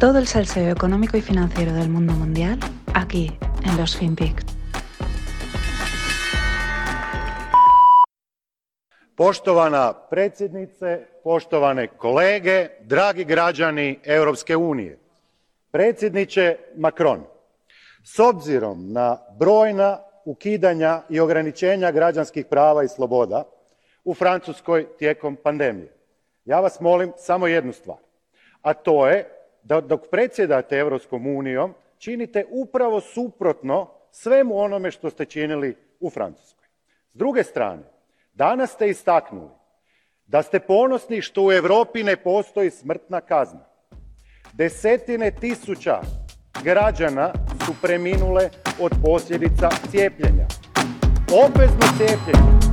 Todo el salseo económico y financiero del mundo mundial aquí en los FinPix. Poštovana predsjednice, poštovane kolege, dragi građani Europske unije. Predsjedniče Macron, s obzirom na brojna ukidanja i ograničenja građanskih prava i sloboda u Francuskoj tijekom pandemije, ja vas molim samo jednu stvar, a to je da dok predsjedate Europskom unijom činite upravo suprotno svemu onome što ste činili u Francuskoj. S druge strane, danas ste istaknuli da ste ponosni što u Europi ne postoji smrtna kazna. Desetine tisuća građana su preminule od posljedica cijepljenja. Obvezno cijepljenje.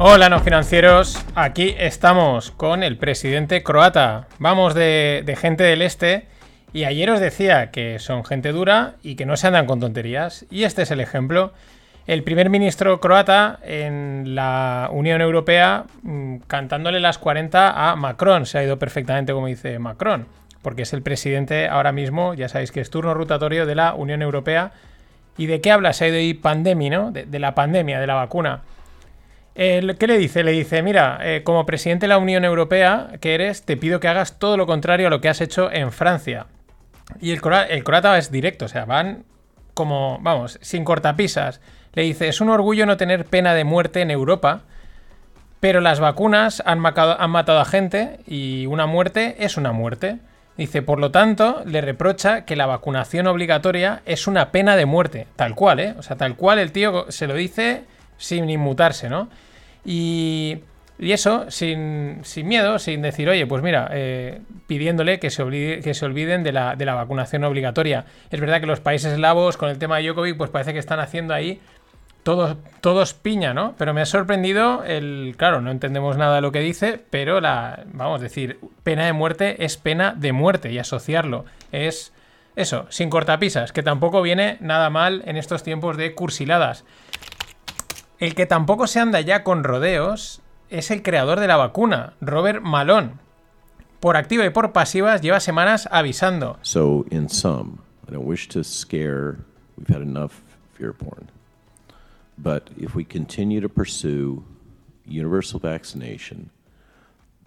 Hola, no financieros. Aquí estamos con el presidente croata. Vamos de, gente del este. Y ayer os decía que son gente dura y que no se andan con tonterías. Y este es el ejemplo. El primer ministro croata en la Unión Europea mmm, cantándole las 40 a Macron. Se ha ido perfectamente como dice Macron. Porque es el presidente ahora mismo, ya sabéis que es turno rotatorio de la Unión Europea. ¿Y de qué habla? Se ha ido ahí pandemia, ¿no? De la pandemia, de la vacuna. Eh, ¿Qué le dice? Le dice, mira, eh, como presidente de la Unión Europea que eres, te pido que hagas todo lo contrario a lo que has hecho en Francia. Y el, el croata es directo, o sea, van como, vamos, sin cortapisas. Le dice, es un orgullo no tener pena de muerte en Europa, pero las vacunas han, han matado a gente y una muerte es una muerte. Dice, por lo tanto, le reprocha que la vacunación obligatoria es una pena de muerte. Tal cual, ¿eh? O sea, tal cual el tío se lo dice sin inmutarse, ¿no? Y, y eso, sin, miedo, sin decir, oye, pues mira, eh, pidiéndole que se, olviden de la, vacunación obligatoria. Es verdad que los países eslavos, con el tema de Djokovic, pues parece que están haciendo ahí todos, todos piña, ¿no? Pero me ha sorprendido el. Claro, no entendemos nada de lo que dice, pero la. Vamos a decir, pena de muerte es pena de muerte y asociarlo es. Eso, sin cortapisas, que tampoco viene nada mal en estos tiempos de cursiladas. El que tampoco se anda ya con rodeos es el creador de la vacuna, Robert Malone. Por activa y por pasivas lleva semanas avisando. So, in sum, I don't wish to scare, we've had enough fear porn. But if we continue to pursue universal vaccination,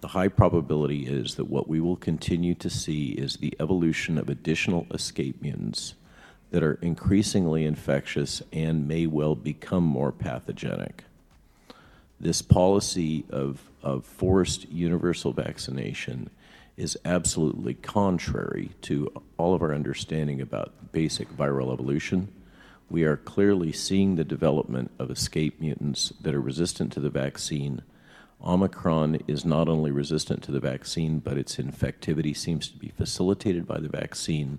the high probability is that what we will continue to see is the evolution of additional escape that are increasingly infectious and may well become more pathogenic. This policy of, of forced universal vaccination is absolutely contrary to all of our understanding about basic viral evolution. We are clearly seeing the development of escape mutants that are resistant to the vaccine. Omicron is not only resistant to the vaccine, but its infectivity seems to be facilitated by the vaccine.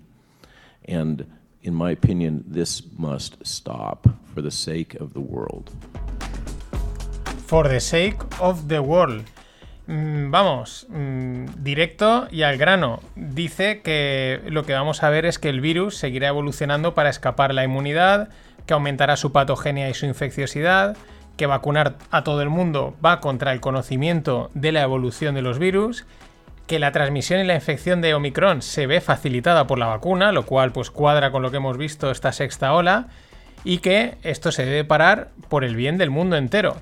And in my opinion, this must stop for the sake of the world. For the sake of the world. Mm, vamos, mm, directo y al grano. Dice que lo que vamos a ver es que el virus seguirá evolucionando para escapar la inmunidad, que aumentará su patogenia y su infecciosidad, que vacunar a todo el mundo va contra el conocimiento de la evolución de los virus que la transmisión y la infección de Omicron se ve facilitada por la vacuna, lo cual pues cuadra con lo que hemos visto esta sexta ola, y que esto se debe parar por el bien del mundo entero.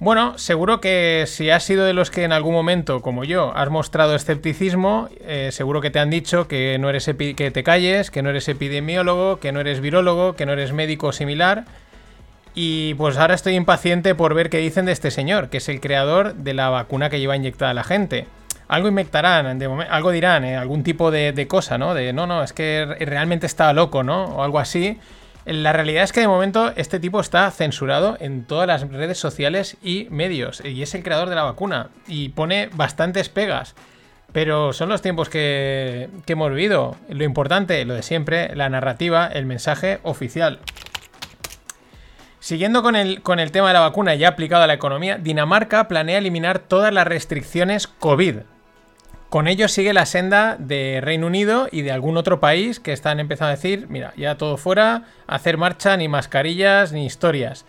Bueno, seguro que si has sido de los que en algún momento, como yo, has mostrado escepticismo, eh, seguro que te han dicho que no eres que te calles, que no eres epidemiólogo, que no eres virólogo, que no eres médico similar. Y pues ahora estoy impaciente por ver qué dicen de este señor, que es el creador de la vacuna que lleva inyectada a la gente algo inventarán, algo dirán, eh, algún tipo de, cosa, ¿no? De no, no, es que realmente estaba loco, ¿no? O algo así. La realidad es que de momento este tipo está censurado en todas las redes sociales y medios. Y es el creador de la vacuna. Y pone bastantes pegas. Pero son los tiempos que, que hemos vivido. Lo importante, lo de siempre, la narrativa, el mensaje oficial. Siguiendo con el, con el tema de la vacuna ya aplicado a la economía, Dinamarca planea eliminar todas las restricciones COVID. Con ello sigue la senda de Reino Unido y de algún otro país que están empezando a decir, mira, ya todo fuera, hacer marcha, ni mascarillas, ni historias.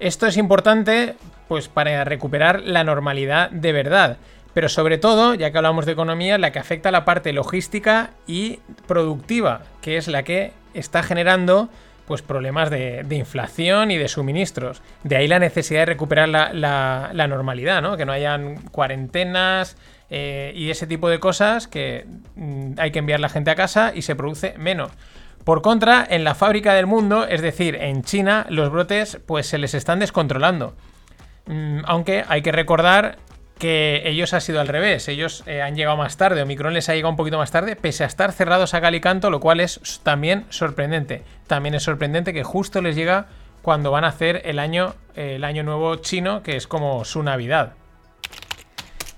Esto es importante pues para recuperar la normalidad de verdad. pero sobre todo, ya que hablamos de economía, la que afecta a la parte logística y productiva, que es la que está generando pues problemas de, inflación y de suministros. De ahí la necesidad de recuperar la, normalidad, ¿no? Que no hayan cuarentenas eh, y ese tipo de cosas que mm, hay que enviar la gente a casa y se produce menos. Por contra, en la fábrica del mundo, es decir, en China, los brotes pues se les están descontrolando. Mm, aunque hay que recordar que ellos ha sido al revés. Ellos eh, han llegado más tarde, Omicron les ha llegado un poquito más tarde, pese a estar cerrados a Calicanto, lo cual es también sorprendente. También es sorprendente que justo les llega cuando van a hacer el año, el año nuevo chino, que es como su Navidad.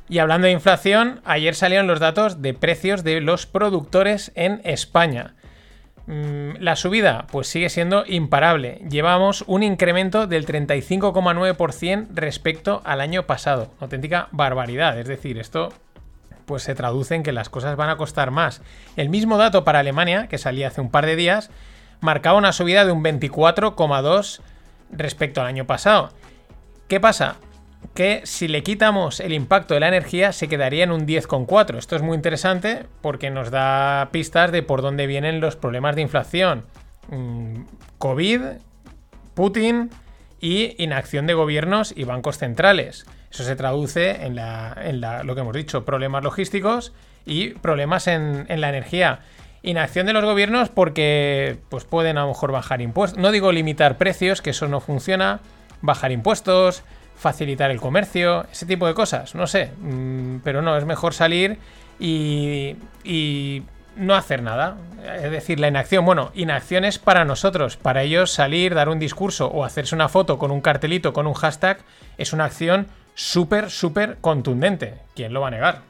Y hablando de inflación, ayer salieron los datos de precios de los productores en España. Mm, la subida pues sigue siendo imparable. Llevamos un incremento del 35,9% respecto al año pasado. Auténtica barbaridad. Es decir, esto pues se traduce en que las cosas van a costar más. El mismo dato para Alemania, que salía hace un par de días, marcaba una subida de un 24,2 respecto al año pasado. ¿Qué pasa? Que si le quitamos el impacto de la energía se quedaría en un 10,4. Esto es muy interesante porque nos da pistas de por dónde vienen los problemas de inflación. Mm, COVID, Putin y inacción de gobiernos y bancos centrales. Eso se traduce en, lo que hemos dicho, problemas logísticos y problemas en, en la energía. Inacción de los gobiernos porque pues pueden a lo mejor bajar impuestos. No digo limitar precios, que eso no funciona. Bajar impuestos, facilitar el comercio, ese tipo de cosas, no sé, mm, pero no, es mejor salir y, y no hacer nada. Es decir, la inacción, bueno, inacción es para nosotros, para ellos salir, dar un discurso o hacerse una foto con un cartelito, con un hashtag, es una acción súper, súper contundente. ¿Quién lo va a negar?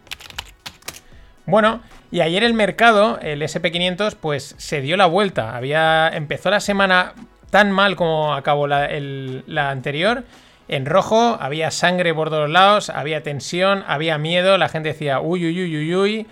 Bueno, y ayer el mercado, el SP500, pues se dio la vuelta. Había, empezó la semana tan mal como acabó la, la anterior en rojo, había sangre por todos lados, había tensión, había miedo, la gente decía uy, uy, uy, uy, uy,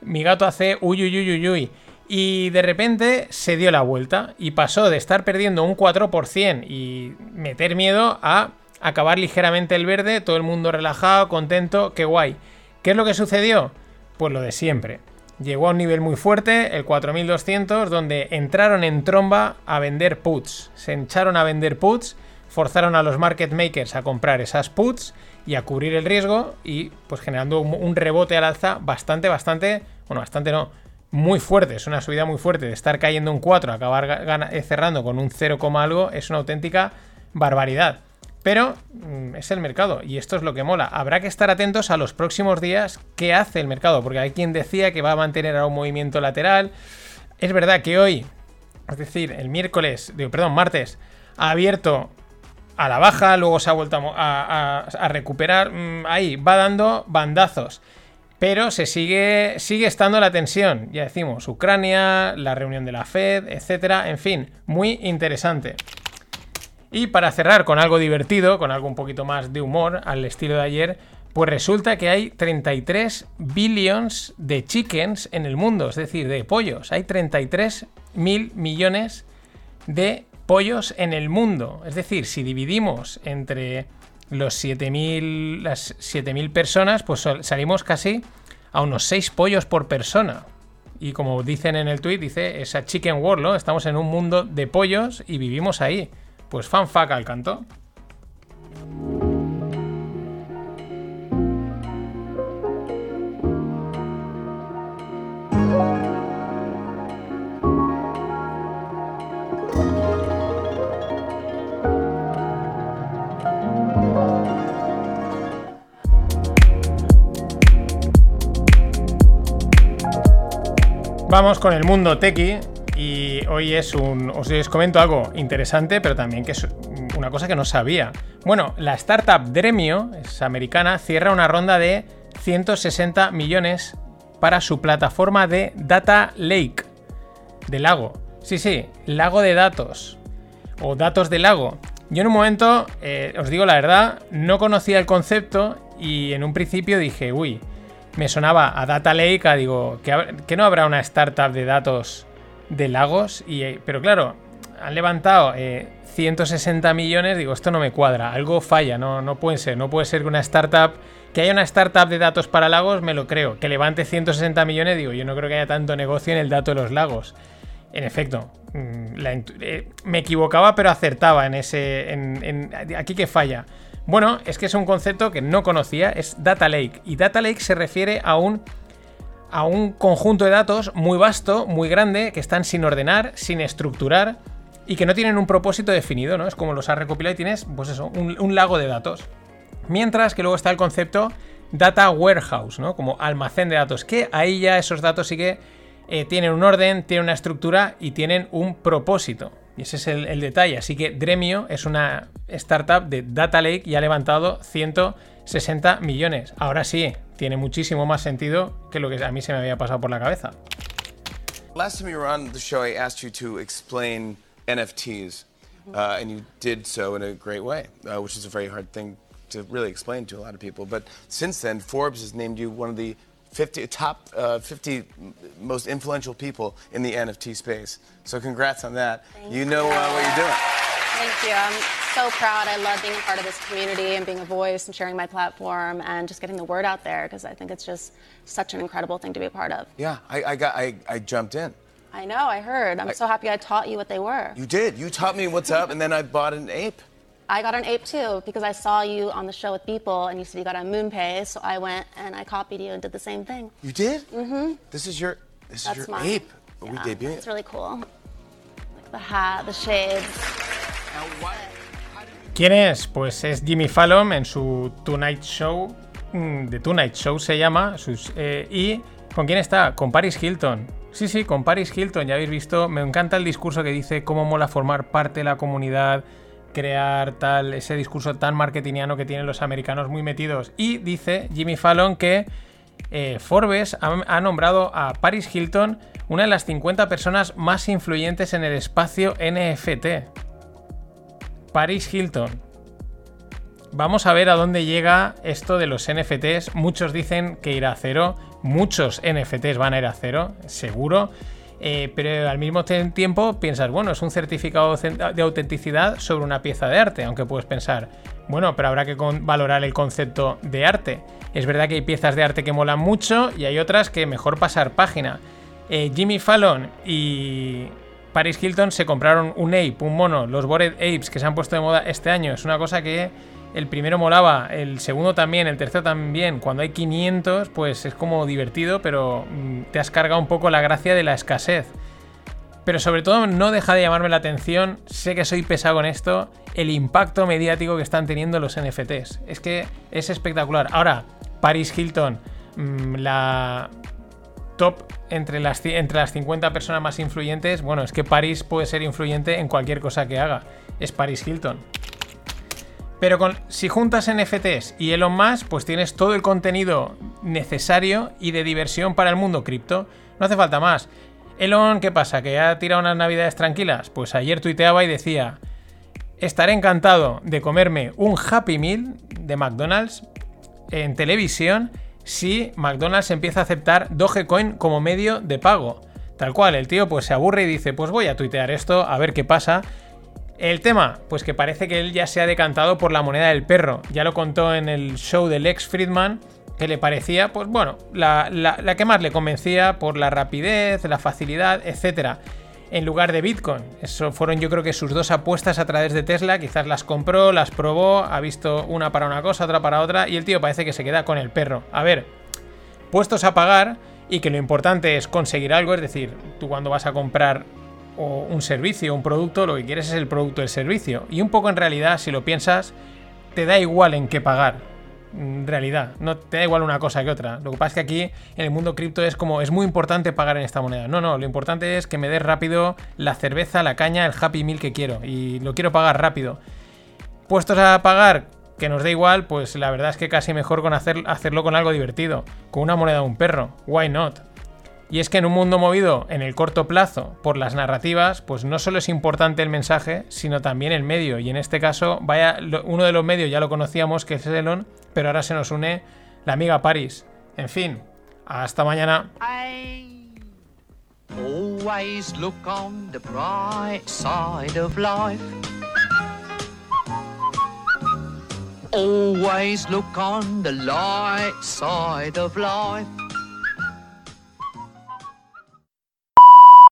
mi gato hace uy, uy, uy, uy, uy. Y de repente se dio la vuelta y pasó de estar perdiendo un 4% y meter miedo a acabar ligeramente el verde, todo el mundo relajado, contento, qué guay. ¿Qué es lo que sucedió? Pues lo de siempre. Llegó a un nivel muy fuerte, el 4200, donde entraron en tromba a vender puts. Se echaron a vender puts forzaron a los market makers a comprar esas puts y a cubrir el riesgo y pues generando un, rebote al alza bastante, bastante, bueno, bastante no, muy fuerte, es una subida muy fuerte de estar cayendo un 4, acabar eh, cerrando con un 0, algo, es una auténtica barbaridad. Pero mm, es el mercado y esto es lo que mola. Habrá que estar atentos a los próximos días qué hace el mercado, porque hay quien decía que va a mantener a un movimiento lateral. Es verdad que hoy, es decir, el miércoles, perdón, martes, ha abierto a la baja, luego se ha vuelto a, recuperar. Mm, ahí, va dando bandazos. Pero se sigue, sigue estando la tensión. Ya decimos, Ucrania, la reunión de la Fed, etcétera. En fin, muy interesante. Y para cerrar con algo divertido, con algo un poquito más de humor, al estilo de ayer, pues resulta que hay 33 billions de chickens en el mundo, es decir, de pollos. Hay 33 mil millones de pollos en el mundo. Es decir, si dividimos entre los 7000 las 7000 personas, pues salimos casi a unos 6 pollos por persona. Y como dicen en el tweet, dice esa chicken world, ¿no? Estamos en un mundo de pollos y vivimos ahí. Pues fanfac al canto. Con el mundo tequi y hoy es un. Os, comento algo interesante, pero también que es una cosa que no sabía. Bueno, la startup Dremio, es americana, cierra una ronda de 160 millones para su plataforma de Data Lake. De lago. Sí, sí, lago de datos. O datos de lago. Yo en un momento, eh, os digo la verdad, no conocía el concepto y en un principio dije, uy, me sonaba a Data Lake, a, digo, que, no habrá una startup de datos de lagos, y, eh, pero claro, han levantado 160 eh, millones, digo, esto no me cuadra, algo falla, no, no puede ser, no puede ser que una startup Que haya una startup de datos para lagos, me lo creo. Que levante 160 millones, digo, yo no creo que haya tanto negocio en el dato de los lagos. En efecto, mm, eh, me equivocaba, pero acertaba en ese. Aquí que falla. Bueno, es que es un concepto que no conocía, es Data Lake. Y Data Lake se refiere a un, a un conjunto de datos muy vasto, muy grande, que están sin ordenar, sin estructurar y que no tienen un propósito definido, ¿no? Es como los has recopilado y tienes, pues eso, un, lago de datos. Mientras que luego está el concepto Data Warehouse, ¿no? Como almacén de datos, que ahí ya esos datos sí que eh, tienen un orden, tienen una estructura y tienen un propósito. Y ese es el, detalle. Así que Dremio es una startup de Data Lake y ha levantado 160 millones. Ahora sí, tiene muchísimo más sentido que lo que a mí se me había pasado por la cabeza. Last time you were on the show, I asked you to explain NFTs, uh, and you did so in a great way, uh, which is a very hard thing to really explain to a lot of people. But since then, Forbes has named you one of the 50 top uh, 50 most influential people in the NFT space. So congrats on that. Thank you know uh, what you're doing. Thank you. I'm so proud. I love being a part of this community and being a voice and sharing my platform and just getting the word out there because I think it's just such an incredible thing to be a part of. Yeah, I, I got I, I jumped in. I know. I heard. I'm I, so happy I taught you what they were. You did. You taught me what's up, and then I bought an ape. I got an ape too because I saw you on the show with people and you said you got a MoonPay, so I went and I copied you and did the same thing. You did? Mm-hmm. This is your this That's is your mine. ape. Yeah, we debuting? It's really cool. Like the hat, the shades. ¿Quién es? Pues es Jimmy Fallon en su Tonight Show. Mm, The Tonight Show se llama. Sus, eh, y ¿con quién está? Con Paris Hilton. Sí, sí, con Paris Hilton. Ya habéis visto. Me encanta el discurso que dice cómo mola formar parte de la comunidad crear tal, ese discurso tan marketingiano que tienen los americanos muy metidos. Y dice Jimmy Fallon que eh, Forbes ha, nombrado a Paris Hilton una de las 50 personas más influyentes en el espacio NFT. Paris Hilton. Vamos a ver a dónde llega esto de los NFTs. Muchos dicen que irá a cero. Muchos NFTs van a ir a cero, seguro. Eh, pero al mismo tiempo piensas, bueno, es un certificado de autenticidad sobre una pieza de arte, aunque puedes pensar, bueno, pero habrá que valorar el concepto de arte. Es verdad que hay piezas de arte que molan mucho y hay otras que mejor pasar página. Eh, Jimmy Fallon y Paris Hilton se compraron un ape, un mono, los Bored Apes que se han puesto de moda este año. Es una cosa que el primero molaba, el segundo también, el tercero también. Cuando hay 500, pues es como divertido, pero mm, te has cargado un poco la gracia de la escasez. Pero sobre todo no deja de llamarme la atención, sé que soy pesado con esto, el impacto mediático que están teniendo los NFTs. Es que es espectacular. Ahora, Paris Hilton, mm, la top entre las, entre las 50 personas más influyentes, bueno, es que Paris puede ser influyente en cualquier cosa que haga. Es Paris Hilton. Pero con, si juntas NFTs y Elon Musk, pues tienes todo el contenido necesario y de diversión para el mundo cripto. No hace falta más. Elon, ¿qué pasa? ¿Que ha tirado unas navidades tranquilas? Pues ayer tuiteaba y decía, estaré encantado de comerme un Happy Meal de McDonald's en televisión si McDonald's empieza a aceptar Dogecoin como medio de pago. Tal cual, el tío pues se aburre y dice, pues voy a tuitear esto, a ver qué pasa. El tema, pues que parece que él ya se ha decantado por la moneda del perro. Ya lo contó en el show de Lex Friedman, que le parecía, pues bueno, la, que más le convencía por la rapidez, la facilidad, etc. En lugar de Bitcoin. Eso fueron yo creo que sus dos apuestas a través de Tesla. Quizás las compró, las probó, ha visto una para una cosa, otra para otra, y el tío parece que se queda con el perro. A ver, puestos a pagar y que lo importante es conseguir algo, es decir, tú cuando vas a comprar o un servicio, un producto, lo que quieres es el producto del servicio. Y un poco en realidad, si lo piensas, te da igual en qué pagar. En realidad, no te da igual una cosa que otra. Lo que pasa es que aquí en el mundo cripto es como es muy importante pagar en esta moneda. No, no, lo importante es que me des rápido la cerveza, la caña, el Happy Meal que quiero y lo quiero pagar rápido. Puestos a pagar que nos da igual, pues la verdad es que casi mejor con hacer, hacerlo con algo divertido, con una moneda de un perro. Why not? Y es que en un mundo movido en el corto plazo por las narrativas, pues no solo es importante el mensaje, sino también el medio. Y en este caso, vaya, uno de los medios ya lo conocíamos, que es Elon, pero ahora se nos une la amiga Paris. En fin, hasta mañana. Always look on the light side of life.